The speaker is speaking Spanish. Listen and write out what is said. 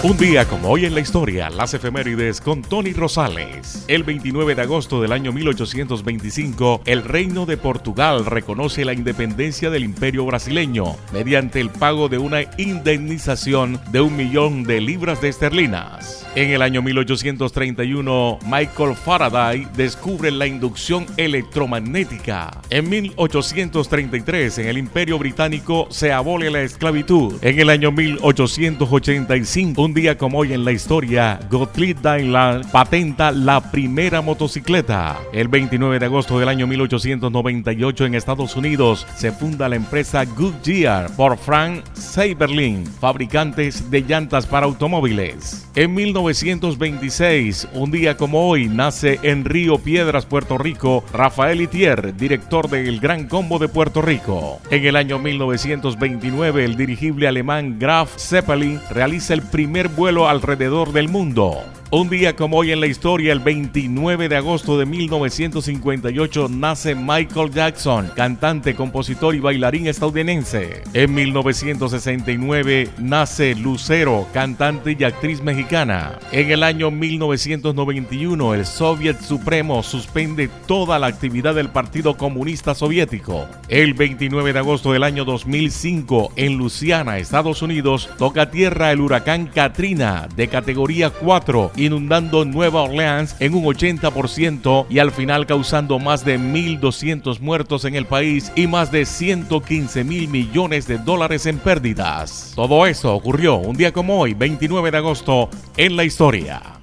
Un día como hoy en la historia, las efemérides con Tony Rosales. El 29 de agosto del año 1825, el Reino de Portugal reconoce la independencia del Imperio brasileño mediante el pago de una indemnización de un millón de libras de esterlinas. En el año 1831, Michael Faraday descubre la inducción electromagnética. En 1833, en el Imperio Británico se abole la esclavitud. En el año 1885, un día como hoy en la historia, Gottlieb Daimler patenta la primera motocicleta. El 29 de agosto del año 1898 en Estados Unidos se funda la empresa Goodyear por Frank Seiberling, fabricantes de llantas para automóviles. En 1926, un día como hoy, nace en Río Piedras, Puerto Rico, Rafael Itier, director del Gran Combo de Puerto Rico. En el año 1929, el dirigible alemán Graf Zeppelin realiza el primer vuelo alrededor del mundo. Un día como hoy en la historia, el 29 de agosto de 1958, nace Michael Jackson, cantante, compositor y bailarín estadounidense. En 1969 nace Lucero, cantante y actriz mexicana. En el año 1991, el Soviet Supremo suspende toda la actividad del Partido Comunista Soviético. El 29 de agosto del año 2005, en Luciana, Estados Unidos, toca tierra el huracán De categoría 4 inundando Nueva Orleans en un 80% y al final causando más de 1.200 muertos en el país y más de 115 mil millones de dólares en pérdidas. Todo eso ocurrió un día como hoy, 29 de agosto, en la historia.